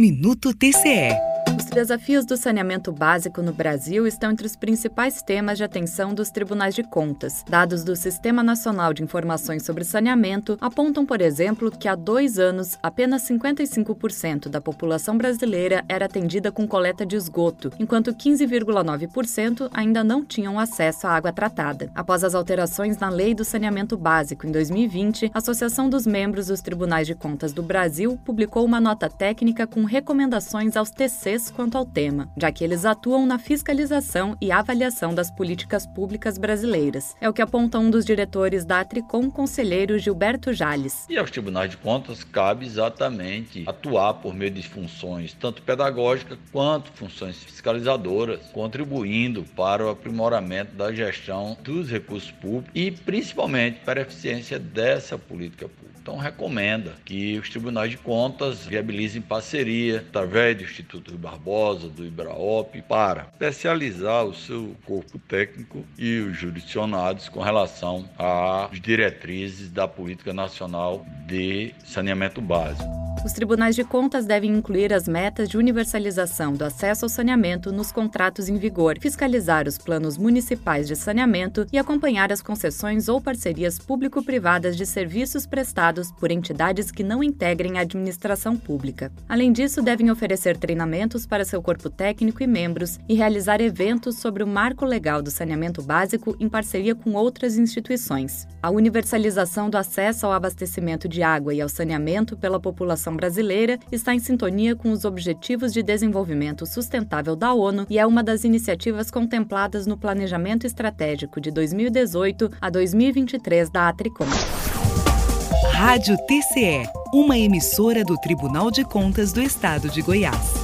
Minuto TCE. Os desafios do saneamento básico no Brasil estão entre os principais temas de atenção dos tribunais de contas. Dados do Sistema Nacional de Informações sobre Saneamento apontam, por exemplo, que há dois anos apenas 55% da população brasileira era atendida com coleta de esgoto, enquanto 15,9% ainda não tinham acesso à água tratada. Após as alterações na Lei do Saneamento Básico em 2020, a Associação dos Membros dos Tribunais de Contas do Brasil publicou uma nota técnica com recomendações aos TCs quanto ao tema, já que eles atuam na fiscalização e avaliação das políticas públicas brasileiras. É o que aponta um dos diretores da Atricom, conselheiro Gilberto Jales. E aos tribunais de contas cabe exatamente atuar por meio de funções tanto pedagógicas quanto funções fiscalizadoras, contribuindo para o aprimoramento da gestão dos recursos públicos e principalmente para a eficiência dessa política pública. Então, recomenda que os tribunais de contas viabilizem parceria através do Instituto Barbosa, do IBRAOP, para especializar o seu corpo técnico e os jurisdicionados com relação às diretrizes da Política Nacional de Saneamento Básico. Os tribunais de contas devem incluir as metas de universalização do acesso ao saneamento nos contratos em vigor, fiscalizar os planos municipais de saneamento e acompanhar as concessões ou parcerias público-privadas de serviços prestados por entidades que não integrem a administração pública. Além disso, devem oferecer treinamentos para seu corpo técnico e membros e realizar eventos sobre o marco legal do saneamento básico em parceria com outras instituições. A universalização do acesso ao abastecimento de água e ao saneamento pela população brasileira está em sintonia com os Objetivos de Desenvolvimento Sustentável da ONU e é uma das iniciativas contempladas no Planejamento Estratégico de 2018 a 2023 da Atricom. Rádio TCE, uma emissora do Tribunal de Contas do Estado de Goiás.